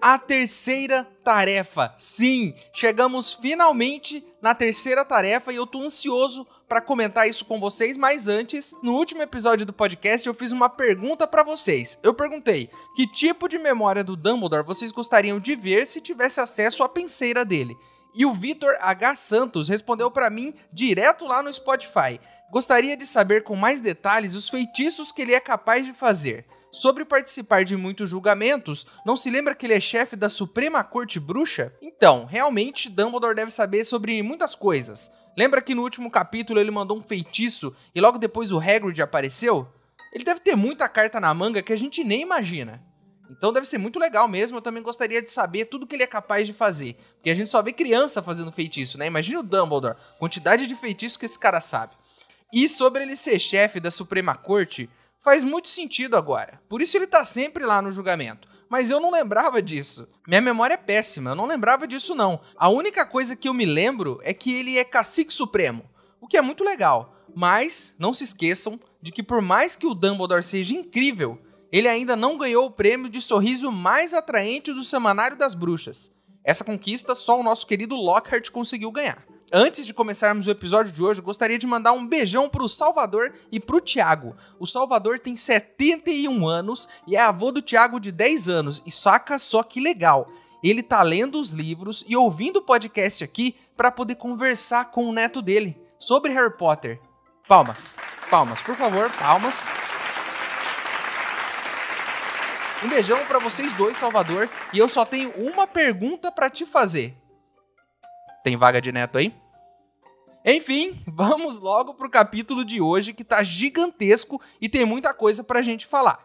a terceira tarefa. Sim, chegamos finalmente na terceira tarefa e eu tô ansioso para comentar isso com vocês, mas antes, no último episódio do podcast eu fiz uma pergunta para vocês. Eu perguntei: "Que tipo de memória do Dumbledore vocês gostariam de ver se tivesse acesso à penseira dele?" E o Vitor H Santos respondeu para mim direto lá no Spotify. Gostaria de saber com mais detalhes os feitiços que ele é capaz de fazer. Sobre participar de muitos julgamentos, não se lembra que ele é chefe da Suprema Corte Bruxa? Então, realmente, Dumbledore deve saber sobre muitas coisas. Lembra que no último capítulo ele mandou um feitiço e logo depois o Hagrid apareceu? Ele deve ter muita carta na manga que a gente nem imagina. Então deve ser muito legal mesmo, eu também gostaria de saber tudo que ele é capaz de fazer. Porque a gente só vê criança fazendo feitiço, né? Imagina o Dumbledore, quantidade de feitiço que esse cara sabe. E sobre ele ser chefe da Suprema Corte, faz muito sentido agora. Por isso ele tá sempre lá no julgamento. Mas eu não lembrava disso. Minha memória é péssima, eu não lembrava disso não. A única coisa que eu me lembro é que ele é cacique supremo, o que é muito legal. Mas não se esqueçam de que por mais que o Dumbledore seja incrível, ele ainda não ganhou o prêmio de sorriso mais atraente do Semanário das Bruxas. Essa conquista só o nosso querido Lockhart conseguiu ganhar. Antes de começarmos o episódio de hoje, gostaria de mandar um beijão pro Salvador e pro Thiago. O Salvador tem 71 anos e é avô do Thiago de 10 anos. E saca só que legal. Ele tá lendo os livros e ouvindo o podcast aqui para poder conversar com o neto dele sobre Harry Potter. Palmas. Palmas, por favor, palmas. Um beijão para vocês dois, Salvador, e eu só tenho uma pergunta para te fazer. Tem vaga de neto aí? Enfim, vamos logo pro capítulo de hoje que tá gigantesco e tem muita coisa pra gente falar.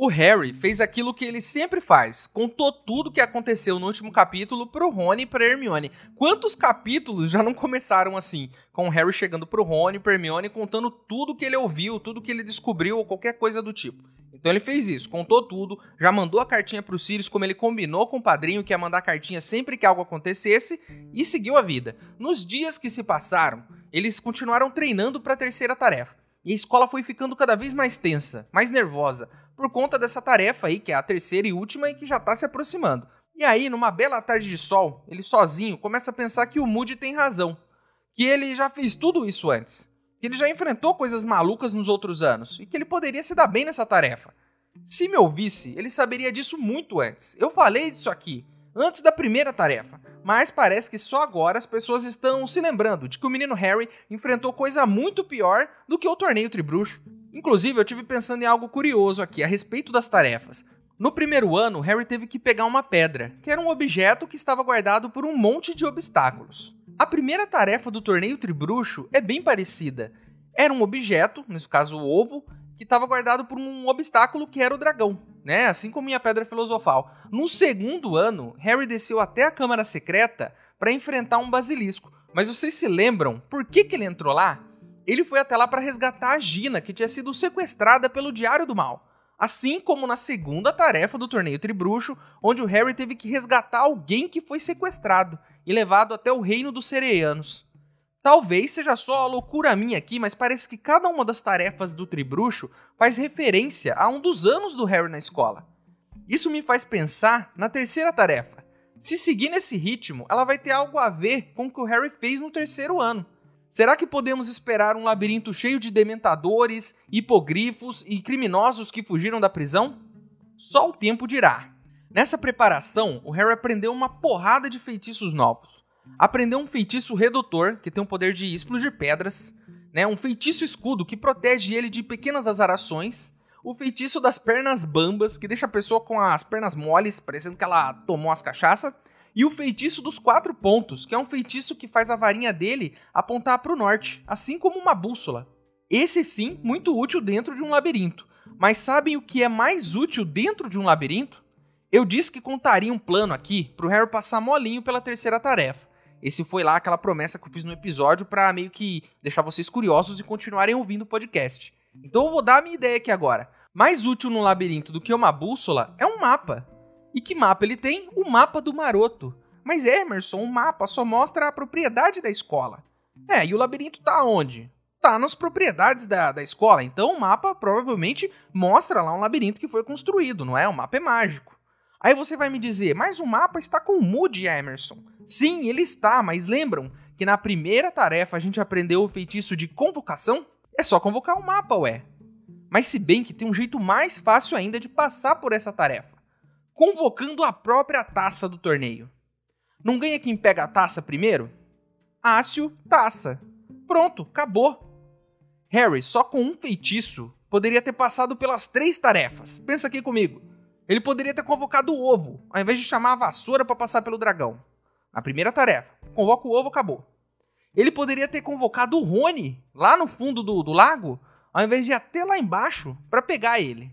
O Harry fez aquilo que ele sempre faz, contou tudo o que aconteceu no último capítulo pro Rony e pra Hermione. Quantos capítulos já não começaram assim, com o Harry chegando pro Rony e pra Hermione contando tudo que ele ouviu, tudo que ele descobriu ou qualquer coisa do tipo. Então ele fez isso, contou tudo, já mandou a cartinha pro Sirius como ele combinou com o padrinho que ia mandar cartinha sempre que algo acontecesse e seguiu a vida. Nos dias que se passaram, eles continuaram treinando para a terceira tarefa. E a escola foi ficando cada vez mais tensa, mais nervosa, por conta dessa tarefa aí, que é a terceira e última e que já tá se aproximando. E aí, numa bela tarde de sol, ele sozinho começa a pensar que o Moody tem razão, que ele já fez tudo isso antes, que ele já enfrentou coisas malucas nos outros anos e que ele poderia se dar bem nessa tarefa. Se me ouvisse, ele saberia disso muito antes. Eu falei disso aqui, antes da primeira tarefa, mas parece que só agora as pessoas estão se lembrando de que o menino Harry enfrentou coisa muito pior do que o torneio tribruxo. Inclusive, eu tive pensando em algo curioso aqui a respeito das tarefas. No primeiro ano, Harry teve que pegar uma pedra, que era um objeto que estava guardado por um monte de obstáculos. A primeira tarefa do torneio tribruxo é bem parecida. Era um objeto, nesse caso o ovo, que estava guardado por um obstáculo que era o dragão, né? Assim como minha pedra filosofal. No segundo ano, Harry desceu até a Câmara Secreta para enfrentar um basilisco. Mas vocês se lembram por que, que ele entrou lá? Ele foi até lá para resgatar a Gina, que tinha sido sequestrada pelo Diário do Mal. Assim como na segunda tarefa do torneio Tribruxo, onde o Harry teve que resgatar alguém que foi sequestrado e levado até o reino dos Sereianos. Talvez seja só a loucura minha aqui, mas parece que cada uma das tarefas do Tribruxo faz referência a um dos anos do Harry na escola. Isso me faz pensar na terceira tarefa. Se seguir nesse ritmo, ela vai ter algo a ver com o que o Harry fez no terceiro ano. Será que podemos esperar um labirinto cheio de dementadores, hipogrifos e criminosos que fugiram da prisão? Só o tempo dirá. Nessa preparação, o Harry aprendeu uma porrada de feitiços novos. Aprendeu um feitiço redutor, que tem o poder de explodir pedras, né? um feitiço escudo que protege ele de pequenas azarações, o feitiço das pernas bambas, que deixa a pessoa com as pernas moles, parecendo que ela tomou as cachaças, e o feitiço dos quatro pontos, que é um feitiço que faz a varinha dele apontar para o norte, assim como uma bússola. Esse sim, muito útil dentro de um labirinto. Mas sabem o que é mais útil dentro de um labirinto? Eu disse que contaria um plano aqui para o Harry passar molinho pela terceira tarefa. Esse foi lá aquela promessa que eu fiz no episódio para meio que deixar vocês curiosos e continuarem ouvindo o podcast. Então eu vou dar a minha ideia aqui agora. Mais útil no labirinto do que uma bússola é um mapa. E que mapa ele tem? O mapa do maroto. Mas Emerson, o mapa só mostra a propriedade da escola. É, e o labirinto tá onde? Tá nas propriedades da, da escola. Então o mapa provavelmente mostra lá um labirinto que foi construído, não é? O mapa é mágico. Aí você vai me dizer, mas o mapa está com o Moody, Emerson. Sim, ele está, mas lembram que na primeira tarefa a gente aprendeu o feitiço de convocação? É só convocar o um mapa, ué. Mas se bem que tem um jeito mais fácil ainda de passar por essa tarefa. Convocando a própria taça do torneio. Não ganha quem pega a taça primeiro? Ácio, taça. Pronto, acabou. Harry, só com um feitiço, poderia ter passado pelas três tarefas. Pensa aqui comigo. Ele poderia ter convocado o ovo, ao invés de chamar a vassoura para passar pelo dragão. Na primeira tarefa, convoca o ovo, acabou. Ele poderia ter convocado o Rony lá no fundo do, do lago, ao invés de ir até lá embaixo para pegar ele.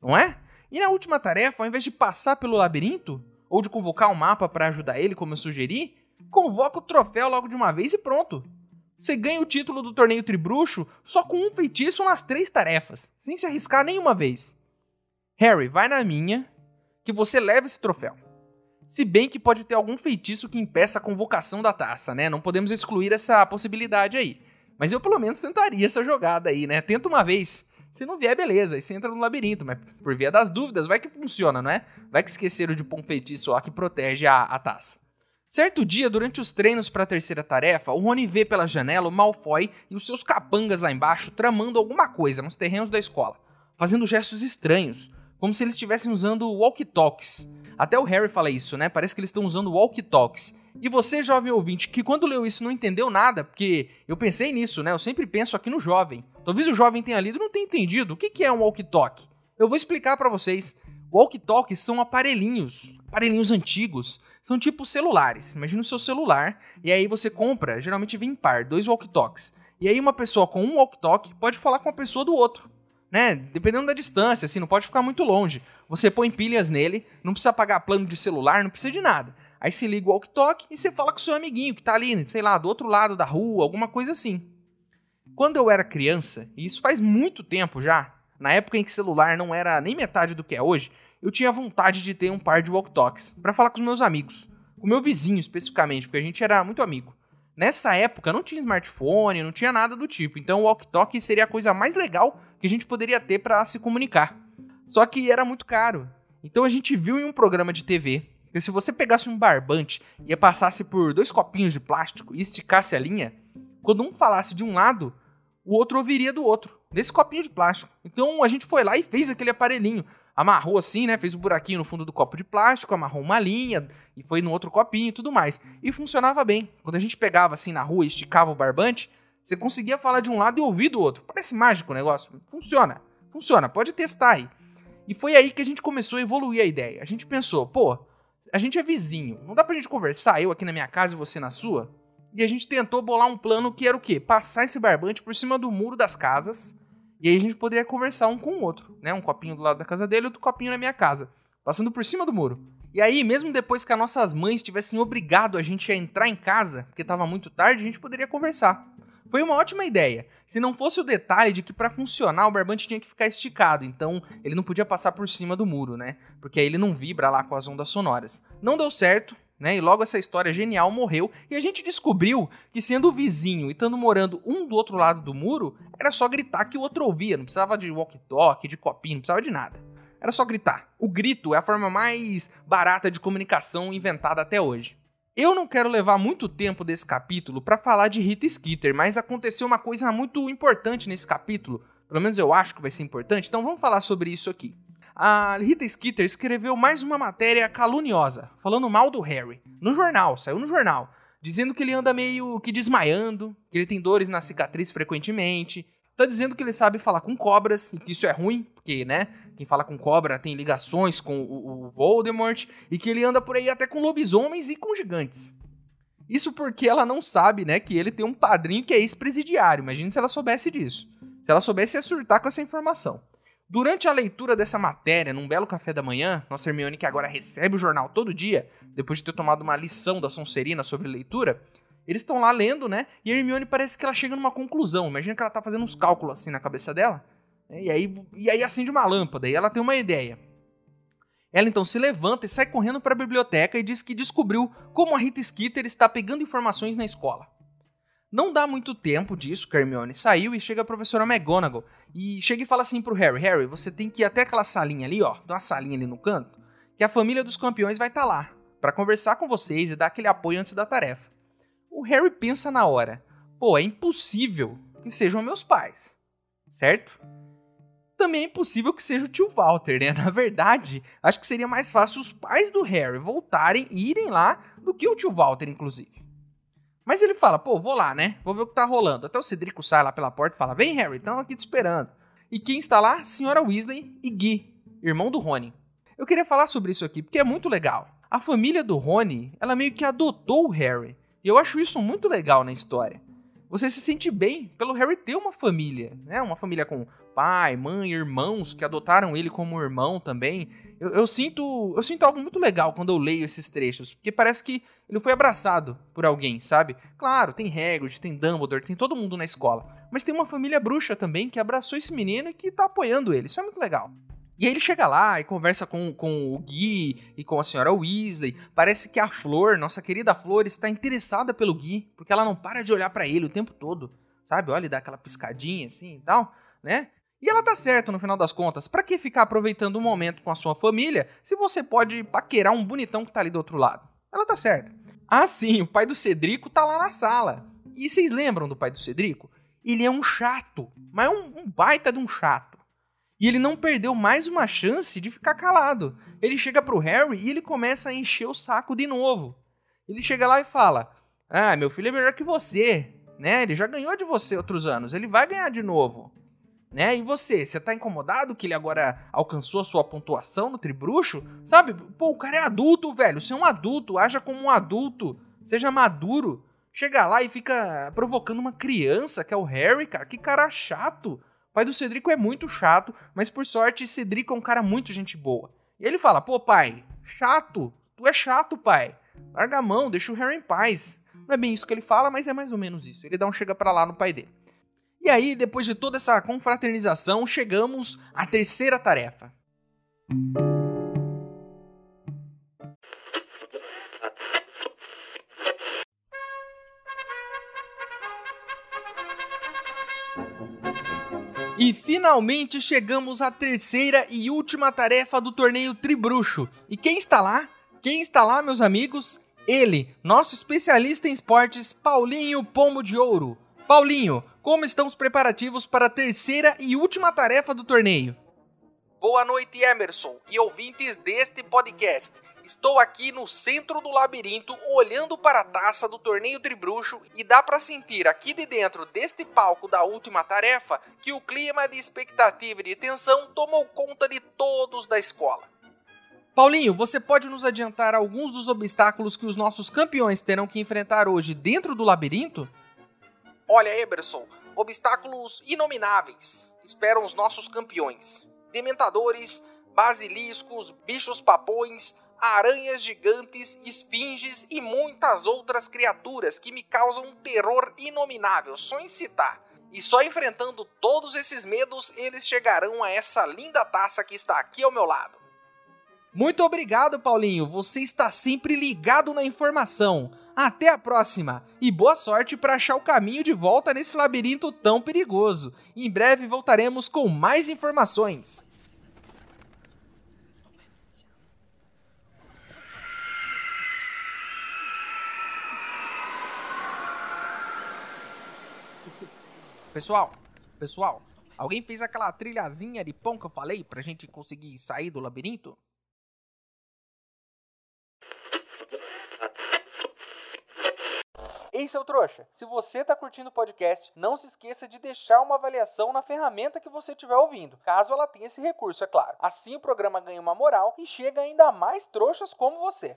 Não é? E na última tarefa, ao invés de passar pelo labirinto, ou de convocar um mapa para ajudar ele, como eu sugeri, convoca o troféu logo de uma vez e pronto. Você ganha o título do torneio Tribruxo só com um feitiço nas três tarefas, sem se arriscar nenhuma vez. Harry, vai na minha, que você leva esse troféu. Se bem que pode ter algum feitiço que impeça a convocação da taça, né? Não podemos excluir essa possibilidade aí. Mas eu pelo menos tentaria essa jogada aí, né? Tenta uma vez. Se não vier, beleza, aí você entra no labirinto, mas por via das dúvidas, vai que funciona, não é? Vai que esqueceram de pôr um feitiço lá que protege a, a taça. Certo dia, durante os treinos para a terceira tarefa, o Rony vê pela janela o Malfoy e os seus capangas lá embaixo tramando alguma coisa nos terrenos da escola, fazendo gestos estranhos, como se eles estivessem usando walkie-talkies. Até o Harry fala isso, né? Parece que eles estão usando walkie-talkies. E você, jovem ouvinte, que quando leu isso não entendeu nada, porque eu pensei nisso, né? Eu sempre penso aqui no jovem. Talvez o jovem tenha lido e não tenha entendido. O que é um walkie-talkie? Eu vou explicar para vocês. Walkie-talkies são aparelhinhos, aparelhinhos antigos. São tipo celulares. Imagina o seu celular e aí você compra, geralmente vem em par, dois walkie-talkies. E aí uma pessoa com um walkie-talkie pode falar com a pessoa do outro né? Dependendo da distância, assim, não pode ficar muito longe. Você põe pilhas nele, não precisa pagar plano de celular, não precisa de nada. Aí você liga o walkie-talkie e você fala com seu amiguinho que tá ali, sei lá, do outro lado da rua, alguma coisa assim. Quando eu era criança, e isso faz muito tempo já, na época em que celular não era nem metade do que é hoje, eu tinha vontade de ter um par de walkie-talkies para falar com os meus amigos, com meu vizinho especificamente, porque a gente era muito amigo. Nessa época não tinha smartphone, não tinha nada do tipo, então o walkie-talkie seria a coisa mais legal que a gente poderia ter para se comunicar. Só que era muito caro. Então a gente viu em um programa de TV que se você pegasse um barbante e passasse por dois copinhos de plástico e esticasse a linha, quando um falasse de um lado, o outro ouviria do outro, nesse copinho de plástico. Então a gente foi lá e fez aquele aparelhinho. Amarrou assim, né? Fez um buraquinho no fundo do copo de plástico, amarrou uma linha e foi no outro copinho e tudo mais. E funcionava bem. Quando a gente pegava assim na rua e esticava o barbante, você conseguia falar de um lado e ouvir do outro. Parece mágico o negócio. Funciona. Funciona. Pode testar aí. E foi aí que a gente começou a evoluir a ideia. A gente pensou, pô, a gente é vizinho. Não dá pra gente conversar, eu aqui na minha casa e você na sua? E a gente tentou bolar um plano que era o quê? Passar esse barbante por cima do muro das casas. E aí a gente poderia conversar um com o outro, né? Um copinho do lado da casa dele, outro copinho na minha casa. Passando por cima do muro. E aí, mesmo depois que as nossas mães tivessem obrigado a gente a entrar em casa, porque estava muito tarde, a gente poderia conversar. Foi uma ótima ideia, se não fosse o detalhe de que para funcionar o barbante tinha que ficar esticado, então ele não podia passar por cima do muro, né? Porque aí ele não vibra lá com as ondas sonoras. Não deu certo, né? E logo essa história genial morreu e a gente descobriu que sendo vizinho e estando morando um do outro lado do muro, era só gritar que o outro ouvia, não precisava de walkie-talkie, de copinho, não precisava de nada. Era só gritar. O grito é a forma mais barata de comunicação inventada até hoje. Eu não quero levar muito tempo desse capítulo para falar de Rita Skeeter, mas aconteceu uma coisa muito importante nesse capítulo. Pelo menos eu acho que vai ser importante, então vamos falar sobre isso aqui. A Rita Skeeter escreveu mais uma matéria caluniosa, falando mal do Harry, no jornal, saiu no jornal, dizendo que ele anda meio que desmaiando, que ele tem dores na cicatriz frequentemente, tá dizendo que ele sabe falar com cobras e que isso é ruim, porque, né, quem fala com cobra tem ligações com o, o Voldemort e que ele anda por aí até com lobisomens e com gigantes. Isso porque ela não sabe, né, que ele tem um padrinho que é ex-presidiário. Imagina se ela soubesse disso. Se ela soubesse, ia surtar com essa informação. Durante a leitura dessa matéria, num belo café da manhã, nossa Hermione, que agora recebe o jornal todo dia, depois de ter tomado uma lição da Sonserina sobre leitura, eles estão lá lendo, né? E a Hermione parece que ela chega numa conclusão. Imagina que ela tá fazendo uns cálculos assim na cabeça dela. Né? E aí, e aí acende uma lâmpada e ela tem uma ideia. Ela então se levanta e sai correndo para a biblioteca e diz que descobriu como a Rita Skeeter está pegando informações na escola. Não dá muito tempo disso que Hermione saiu e chega a professora McGonagall e chega e fala assim pro Harry: Harry, você tem que ir até aquela salinha ali, ó, tem uma salinha ali no canto, que a família dos campeões vai estar tá lá para conversar com vocês e dar aquele apoio antes da tarefa. O Harry pensa na hora: pô, é impossível que sejam meus pais, certo? Também é impossível que seja o tio Walter, né? Na verdade, acho que seria mais fácil os pais do Harry voltarem e irem lá do que o tio Walter, inclusive. Mas ele fala, pô, vou lá, né? Vou ver o que tá rolando. Até o Cedrico sai lá pela porta e fala, vem Harry, estão aqui te esperando. E quem está lá? Senhora Weasley e Guy, irmão do Rony. Eu queria falar sobre isso aqui porque é muito legal. A família do Rony, ela meio que adotou o Harry. E eu acho isso muito legal na história você se sente bem pelo Harry ter uma família, né? Uma família com pai, mãe, irmãos que adotaram ele como irmão também. Eu, eu, sinto, eu sinto algo muito legal quando eu leio esses trechos, porque parece que ele foi abraçado por alguém, sabe? Claro, tem Hagrid, tem Dumbledore, tem todo mundo na escola, mas tem uma família bruxa também que abraçou esse menino e que tá apoiando ele. Isso é muito legal. E aí ele chega lá e conversa com, com o Gui e com a senhora Weasley. Parece que a Flor, nossa querida Flor, está interessada pelo Gui, porque ela não para de olhar para ele o tempo todo, sabe? Olha e dá aquela piscadinha assim e tal, né? E ela tá certo no final das contas. Para que ficar aproveitando o um momento com a sua família se você pode paquerar um bonitão que tá ali do outro lado? Ela tá certa. Ah, sim, o pai do Cedrico tá lá na sala. E vocês lembram do pai do Cedrico? Ele é um chato, mas é um, um baita de um chato. E ele não perdeu mais uma chance de ficar calado. Ele chega pro Harry e ele começa a encher o saco de novo. Ele chega lá e fala: Ah, meu filho é melhor que você, né? Ele já ganhou de você outros anos, ele vai ganhar de novo. Né? E você, você tá incomodado que ele agora alcançou a sua pontuação no tribruxo? Sabe? Pô, o cara é adulto, velho. Você é um adulto, haja como um adulto. Seja maduro. Chega lá e fica provocando uma criança, que é o Harry, cara. Que cara chato pai do Cedrico é muito chato, mas por sorte, Cedrico é um cara muito gente boa. E ele fala: pô, pai, chato, tu é chato, pai. Larga a mão, deixa o Harry em paz. Não é bem isso que ele fala, mas é mais ou menos isso. Ele dá um chega para lá no pai dele. E aí, depois de toda essa confraternização, chegamos à terceira tarefa. E finalmente chegamos à terceira e última tarefa do torneio Tribruxo. E quem está lá? Quem está lá, meus amigos? Ele, nosso especialista em esportes, Paulinho Pombo de Ouro. Paulinho, como estão os preparativos para a terceira e última tarefa do torneio? Boa noite, Emerson e ouvintes deste podcast. Estou aqui no centro do labirinto, olhando para a taça do torneio Tribruxo e dá para sentir aqui de dentro deste palco da última tarefa que o clima de expectativa e de tensão tomou conta de todos da escola. Paulinho, você pode nos adiantar alguns dos obstáculos que os nossos campeões terão que enfrentar hoje dentro do labirinto? Olha, Eberson, obstáculos inomináveis esperam os nossos campeões. Dementadores, basiliscos, bichos papões, aranhas gigantes, esfinges e muitas outras criaturas que me causam um terror inominável só em citar. E só enfrentando todos esses medos eles chegarão a essa linda taça que está aqui ao meu lado. Muito obrigado, Paulinho. Você está sempre ligado na informação. Até a próxima e boa sorte para achar o caminho de volta nesse labirinto tão perigoso. Em breve voltaremos com mais informações. Pessoal, pessoal, alguém fez aquela trilhazinha de pão que eu falei pra gente conseguir sair do labirinto? Ei, seu trouxa, se você tá curtindo o podcast, não se esqueça de deixar uma avaliação na ferramenta que você estiver ouvindo, caso ela tenha esse recurso, é claro. Assim o programa ganha uma moral e chega ainda mais trouxas como você.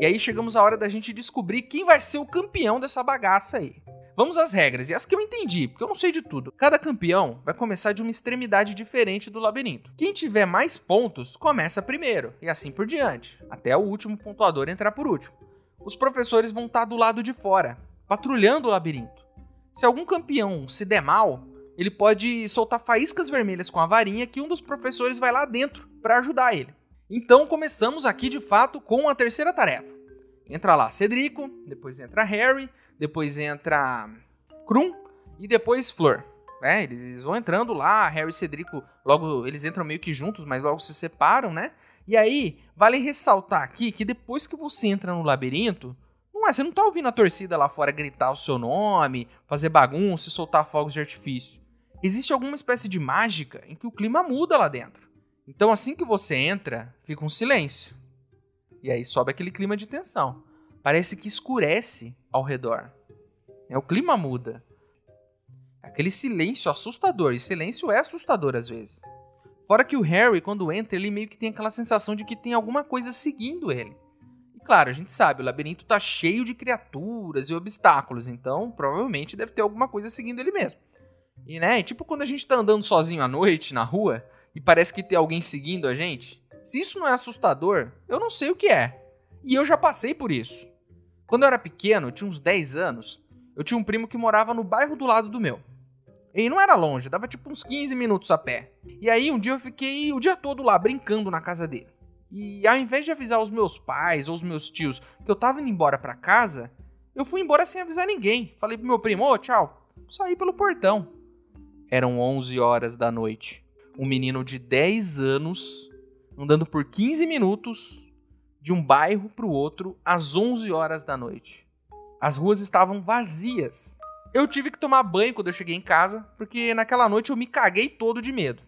E aí chegamos a hora da gente descobrir quem vai ser o campeão dessa bagaça aí. Vamos às regras, e as que eu entendi, porque eu não sei de tudo. Cada campeão vai começar de uma extremidade diferente do labirinto. Quem tiver mais pontos, começa primeiro, e assim por diante, até o último pontuador entrar por último. Os professores vão estar do lado de fora, patrulhando o labirinto. Se algum campeão se der mal, ele pode soltar faíscas vermelhas com a varinha que um dos professores vai lá dentro para ajudar ele. Então começamos aqui de fato com a terceira tarefa. Entra lá Cedrico, depois entra Harry, depois entra Krum e depois Flor. É, eles vão entrando lá, Harry e Cedrico, logo eles entram meio que juntos, mas logo se separam, né? E aí, vale ressaltar aqui que depois que você entra no labirinto, não é, você não tá ouvindo a torcida lá fora gritar o seu nome, fazer bagunça e soltar fogos de artifício. Existe alguma espécie de mágica em que o clima muda lá dentro. Então, assim que você entra, fica um silêncio. E aí sobe aquele clima de tensão. Parece que escurece ao redor. É, o clima muda. Aquele silêncio assustador. E silêncio é assustador às vezes. Fora que o Harry, quando entra, ele meio que tem aquela sensação de que tem alguma coisa seguindo ele. E claro, a gente sabe, o labirinto tá cheio de criaturas e obstáculos, então provavelmente deve ter alguma coisa seguindo ele mesmo. E né, tipo quando a gente tá andando sozinho à noite na rua e parece que tem alguém seguindo a gente. Se isso não é assustador, eu não sei o que é. E eu já passei por isso. Quando eu era pequeno, eu tinha uns 10 anos, eu tinha um primo que morava no bairro do lado do meu. E não era longe, dava tipo uns 15 minutos a pé. E aí um dia eu fiquei o dia todo lá brincando na casa dele. E ao invés de avisar os meus pais ou os meus tios que eu tava indo embora para casa, eu fui embora sem avisar ninguém. Falei pro meu primo, ô, tchau. Saí pelo portão. Eram 11 horas da noite. Um menino de 10 anos andando por 15 minutos de um bairro para o outro às 11 horas da noite. As ruas estavam vazias. Eu tive que tomar banho quando eu cheguei em casa, porque naquela noite eu me caguei todo de medo.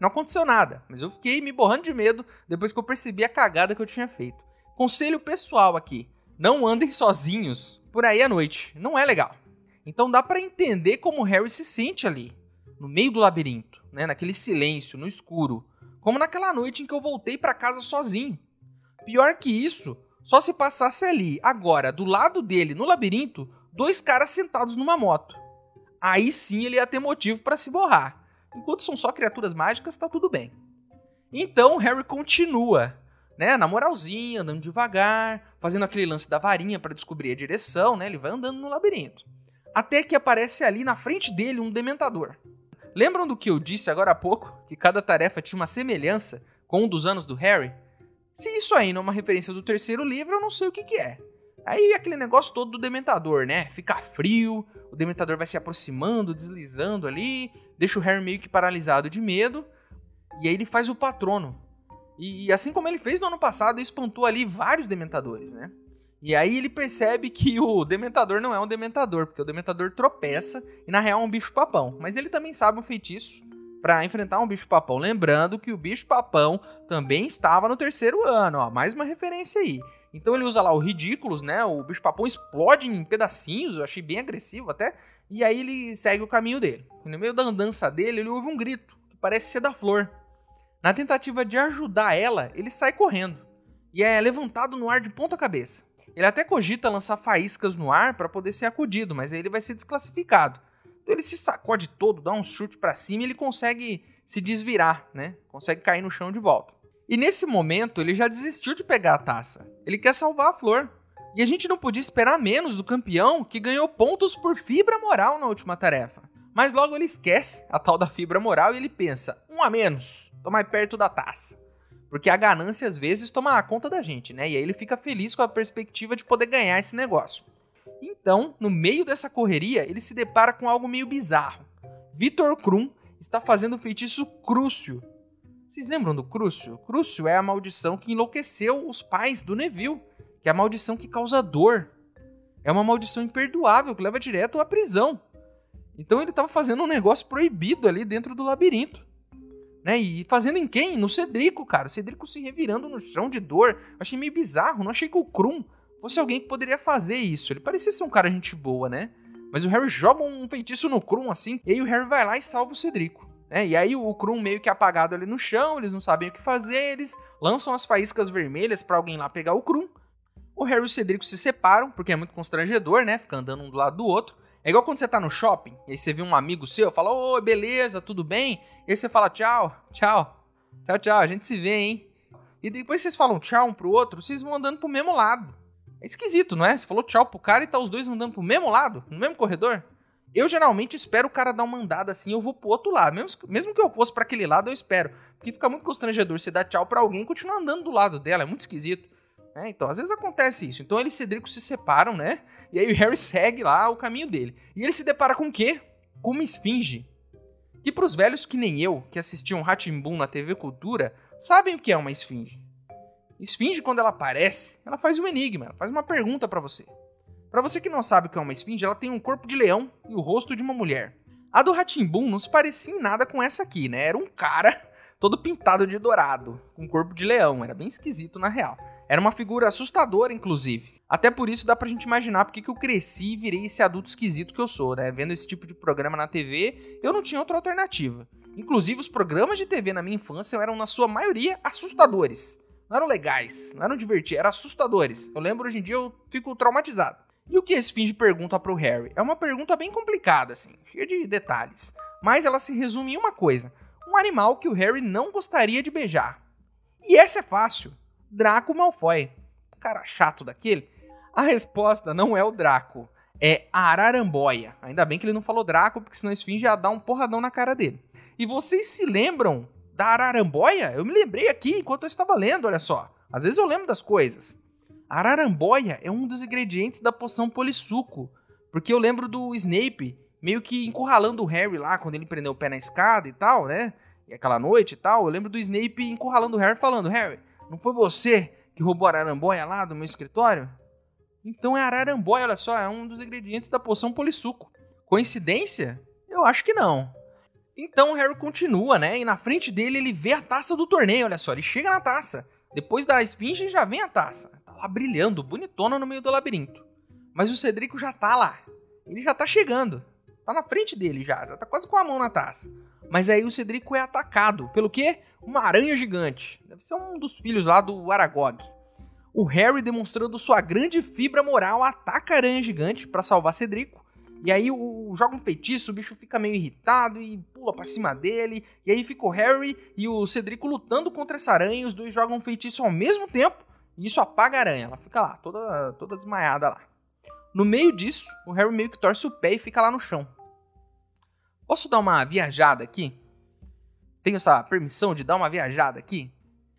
Não aconteceu nada, mas eu fiquei me borrando de medo depois que eu percebi a cagada que eu tinha feito. Conselho pessoal aqui: não andem sozinhos por aí à noite, não é legal. Então dá para entender como Harry se sente ali, no meio do labirinto, né, naquele silêncio, no escuro, como naquela noite em que eu voltei para casa sozinho. Pior que isso, só se passasse ali, agora, do lado dele, no labirinto, dois caras sentados numa moto. Aí sim ele ia ter motivo para se borrar. Enquanto são só criaturas mágicas, tá tudo bem. Então Harry continua, né, na moralzinha, andando devagar, fazendo aquele lance da varinha para descobrir a direção, né? Ele vai andando no labirinto. Até que aparece ali na frente dele um dementador. Lembram do que eu disse agora há pouco, que cada tarefa tinha uma semelhança com um dos anos do Harry? Se isso aí não é uma referência do terceiro livro, eu não sei o que, que é. Aí aquele negócio todo do Dementador, né? Fica frio, o Dementador vai se aproximando, deslizando ali, deixa o Harry meio que paralisado de medo, e aí ele faz o patrono. E assim como ele fez no ano passado, espantou ali vários Dementadores, né? E aí ele percebe que o Dementador não é um Dementador, porque o Dementador tropeça e na real é um bicho-papão. Mas ele também sabe um feitiço para enfrentar um bicho-papão. Lembrando que o bicho-papão também estava no terceiro ano, ó, mais uma referência aí. Então ele usa lá o Ridículos, né? O bicho-papão explode em pedacinhos, eu achei bem agressivo até. E aí ele segue o caminho dele. No meio da andança dele, ele ouve um grito, que parece ser da flor. Na tentativa de ajudar ela, ele sai correndo. E é levantado no ar de ponta cabeça. Ele até cogita lançar faíscas no ar para poder ser acudido, mas aí ele vai ser desclassificado. Ele se sacode todo, dá um chute para cima e ele consegue se desvirar, né? Consegue cair no chão de volta. E nesse momento ele já desistiu de pegar a taça. Ele quer salvar a flor. E a gente não podia esperar menos do campeão que ganhou pontos por fibra moral na última tarefa. Mas logo ele esquece a tal da fibra moral e ele pensa: um a menos, tô mais perto da taça. Porque a ganância às vezes toma conta da gente, né? E aí ele fica feliz com a perspectiva de poder ganhar esse negócio. Então, no meio dessa correria, ele se depara com algo meio bizarro. Vitor Krum está fazendo o feitiço Crucio. Vocês lembram do Crucio? Crucio é a maldição que enlouqueceu os pais do Neville, que é a maldição que causa dor. É uma maldição imperdoável que leva direto à prisão. Então ele estava fazendo um negócio proibido ali dentro do labirinto. Né? E fazendo em quem? No Cedrico, cara. O Cedrico se revirando no chão de dor. Achei meio bizarro. Não achei que o Krum fosse alguém que poderia fazer isso. Ele parecia ser um cara gente boa, né? Mas o Harry joga um feitiço no Krum assim. E aí o Harry vai lá e salva o Cedrico. Né? E aí o Krum meio que apagado ali no chão. Eles não sabem o que fazer. Eles lançam as faíscas vermelhas para alguém lá pegar o Krum. O Harry e o Cedrico se separam, porque é muito constrangedor, né? Ficar andando um do lado do outro. É igual quando você tá no shopping, e aí você vê um amigo seu, fala, ô, beleza, tudo bem? E aí você fala, tchau, tchau, tchau, tchau, a gente se vê, hein? E depois vocês falam tchau um pro outro, vocês vão andando pro mesmo lado. É esquisito, não é? Você falou tchau pro cara e tá os dois andando pro mesmo lado, no mesmo corredor. Eu geralmente espero o cara dar uma andada assim, eu vou pro outro lado. Mesmo, mesmo que eu fosse para aquele lado, eu espero. Porque fica muito constrangedor você dar tchau para alguém e continuar andando do lado dela, é muito esquisito. É, então, às vezes acontece isso. Então ele e Cedrico se separam, né? E aí o Harry segue lá o caminho dele. E ele se depara com o quê? Com uma esfinge. E pros velhos que nem eu, que assistiam Ratimbun na TV Cultura, sabem o que é uma esfinge. Esfinge, quando ela aparece, ela faz um enigma, ela faz uma pergunta para você. Para você que não sabe o que é uma esfinge, ela tem um corpo de leão e o rosto de uma mulher. A do Ratimbun não se parecia em nada com essa aqui, né? Era um cara todo pintado de dourado, com corpo de leão, era bem esquisito na real. Era uma figura assustadora, inclusive. Até por isso dá pra gente imaginar porque que eu cresci e virei esse adulto esquisito que eu sou, né? Vendo esse tipo de programa na TV, eu não tinha outra alternativa. Inclusive, os programas de TV na minha infância eram, na sua maioria, assustadores. Não eram legais, não eram divertidos, eram assustadores. Eu lembro hoje em dia, eu fico traumatizado. E o que esse fim de pergunta pro Harry? É uma pergunta bem complicada, assim, cheia de detalhes. Mas ela se resume em uma coisa: um animal que o Harry não gostaria de beijar. E essa é fácil. Draco Malfoy. Cara chato daquele. A resposta não é o Draco, é a Araramboia. Ainda bem que ele não falou Draco, porque senão a Esfinge ia dar um porradão na cara dele. E vocês se lembram da Araramboia? Eu me lembrei aqui enquanto eu estava lendo, olha só. Às vezes eu lembro das coisas. A Araramboia é um dos ingredientes da poção Polissuco, porque eu lembro do Snape meio que encurralando o Harry lá quando ele prendeu o pé na escada e tal, né? E aquela noite e tal. Eu lembro do Snape encurralando o Harry falando: Harry, não foi você que roubou a araramboia lá do meu escritório? Então é araramboia, olha só, é um dos ingredientes da poção polissuco. Coincidência? Eu acho que não. Então o Harry continua, né? E na frente dele ele vê a taça do torneio, olha só, ele chega na taça. Depois da esfinge já vem a taça. Tá lá brilhando, bonitona no meio do labirinto. Mas o Cedrico já tá lá. Ele já tá chegando. Tá na frente dele já, já tá quase com a mão na taça. Mas aí o Cedrico é atacado. Pelo quê? Uma aranha gigante. Deve ser um dos filhos lá do Aragog. O Harry, demonstrando sua grande fibra moral, ataca a aranha gigante para salvar Cedrico. E aí o, o, joga um feitiço, o bicho fica meio irritado e pula para cima dele. E aí fica o Harry e o Cedrico lutando contra essa aranha. Os dois jogam um feitiço ao mesmo tempo. E isso apaga a aranha. Ela fica lá, toda, toda desmaiada lá. No meio disso, o Harry meio que torce o pé e fica lá no chão. Posso dar uma viajada aqui? Tenho essa permissão de dar uma viajada aqui?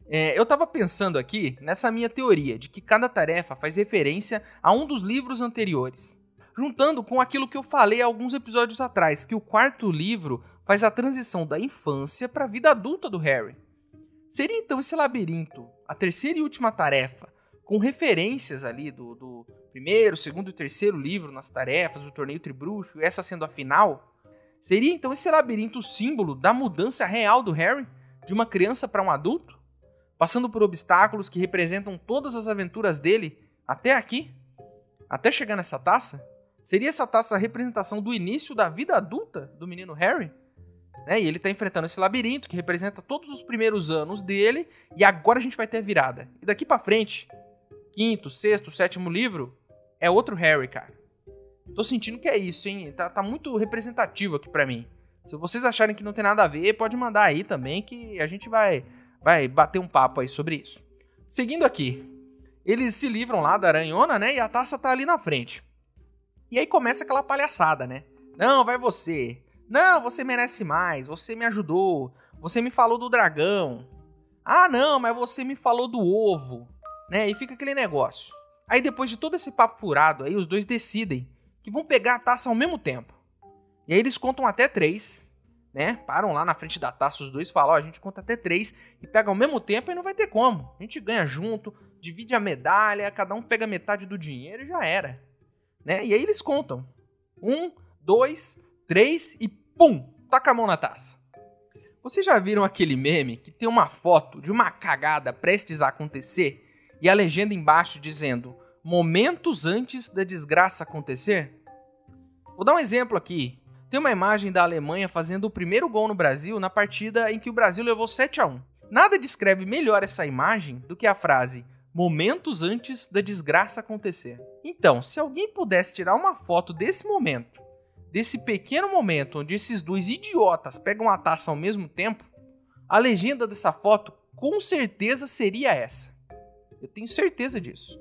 É, eu tava pensando aqui nessa minha teoria de que cada tarefa faz referência a um dos livros anteriores. Juntando com aquilo que eu falei alguns episódios atrás, que o quarto livro faz a transição da infância para a vida adulta do Harry. Seria então esse labirinto a terceira e última tarefa, com referências ali do, do primeiro, segundo e terceiro livro nas tarefas do torneio Tribruxo, essa sendo a final? Seria então esse labirinto o símbolo da mudança real do Harry, de uma criança para um adulto? Passando por obstáculos que representam todas as aventuras dele até aqui? Até chegar nessa taça? Seria essa taça a representação do início da vida adulta do menino Harry? Né? E ele está enfrentando esse labirinto que representa todos os primeiros anos dele, e agora a gente vai ter a virada. E daqui para frente, quinto, sexto, sétimo livro, é outro Harry, cara. Tô sentindo que é isso, hein? Tá, tá muito representativo aqui para mim. Se vocês acharem que não tem nada a ver, pode mandar aí também que a gente vai, vai bater um papo aí sobre isso. Seguindo aqui, eles se livram lá da aranhona, né? E a taça tá ali na frente. E aí começa aquela palhaçada, né? Não, vai você. Não, você merece mais. Você me ajudou. Você me falou do dragão. Ah, não, mas você me falou do ovo. Né? E fica aquele negócio. Aí depois de todo esse papo furado, aí os dois decidem que vão pegar a taça ao mesmo tempo. E aí eles contam até três, né? Param lá na frente da taça os dois, falam, ó, a gente conta até três e pega ao mesmo tempo e não vai ter como. A gente ganha junto, divide a medalha, cada um pega metade do dinheiro e já era, né? E aí eles contam. Um, dois, três e pum, taca a mão na taça. Vocês já viram aquele meme que tem uma foto de uma cagada prestes a acontecer e a legenda embaixo dizendo momentos antes da desgraça acontecer? Vou dar um exemplo aqui. Tem uma imagem da Alemanha fazendo o primeiro gol no Brasil na partida em que o Brasil levou 7 a 1. Nada descreve melhor essa imagem do que a frase momentos antes da desgraça acontecer. Então, se alguém pudesse tirar uma foto desse momento desse pequeno momento onde esses dois idiotas pegam a taça ao mesmo tempo, a legenda dessa foto com certeza seria essa. Eu tenho certeza disso.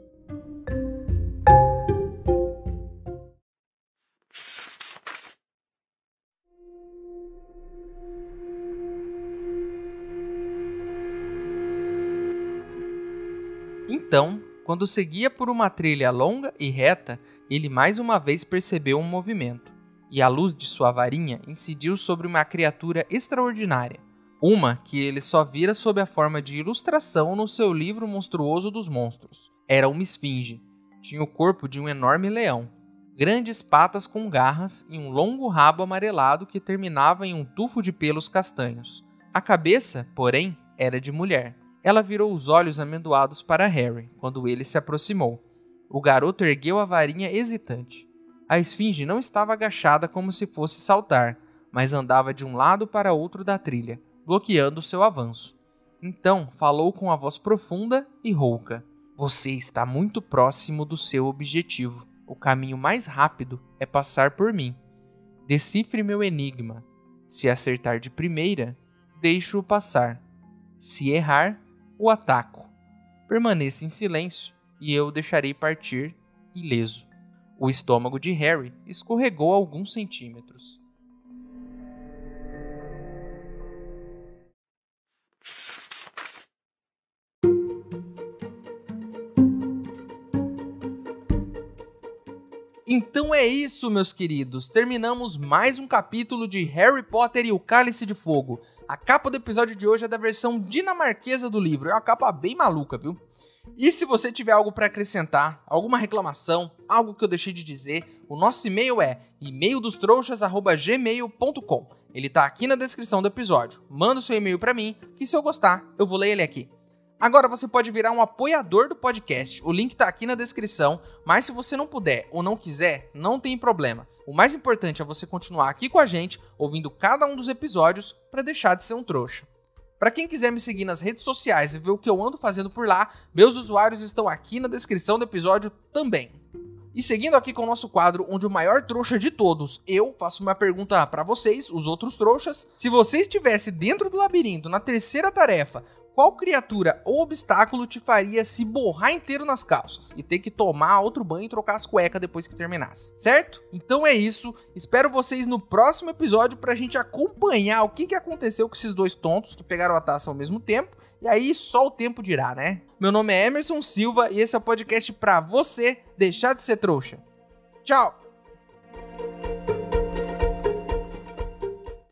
Então, quando seguia por uma trilha longa e reta, ele mais uma vez percebeu um movimento e a luz de sua varinha incidiu sobre uma criatura extraordinária, uma que ele só vira sob a forma de ilustração no seu livro monstruoso dos monstros. Era uma esfinge. Tinha o corpo de um enorme leão, grandes patas com garras e um longo rabo amarelado que terminava em um tufo de pelos castanhos. A cabeça, porém, era de mulher. Ela virou os olhos amendoados para Harry quando ele se aproximou. O garoto ergueu a varinha hesitante. A esfinge não estava agachada como se fosse saltar, mas andava de um lado para outro da trilha, bloqueando seu avanço. Então falou com a voz profunda e rouca: Você está muito próximo do seu objetivo. O caminho mais rápido é passar por mim. Decifre meu enigma. Se acertar de primeira, deixo-o passar. Se errar, o ataco. Permaneça em silêncio e eu o deixarei partir ileso. O estômago de Harry escorregou alguns centímetros. Então é isso, meus queridos. Terminamos mais um capítulo de Harry Potter e o Cálice de Fogo. A capa do episódio de hoje é da versão dinamarquesa do livro. É uma capa bem maluca, viu? E se você tiver algo para acrescentar, alguma reclamação, algo que eu deixei de dizer, o nosso e-mail é e-maildostrouxas@gmail.com. Ele tá aqui na descrição do episódio. Manda o seu e-mail para mim, que se eu gostar, eu vou ler ele aqui. Agora você pode virar um apoiador do podcast. O link tá aqui na descrição, mas se você não puder ou não quiser, não tem problema. O mais importante é você continuar aqui com a gente, ouvindo cada um dos episódios para deixar de ser um trouxa. Para quem quiser me seguir nas redes sociais e ver o que eu ando fazendo por lá, meus usuários estão aqui na descrição do episódio também. E seguindo aqui com o nosso quadro, onde o maior trouxa de todos, eu faço uma pergunta para vocês, os outros trouxas. Se você estivesse dentro do labirinto na terceira tarefa, qual criatura ou obstáculo te faria se borrar inteiro nas calças e ter que tomar outro banho e trocar as cuecas depois que terminasse, certo? Então é isso, espero vocês no próximo episódio pra gente acompanhar o que, que aconteceu com esses dois tontos que pegaram a taça ao mesmo tempo. E aí só o tempo dirá, né? Meu nome é Emerson Silva e esse é o podcast pra você deixar de ser trouxa. Tchau!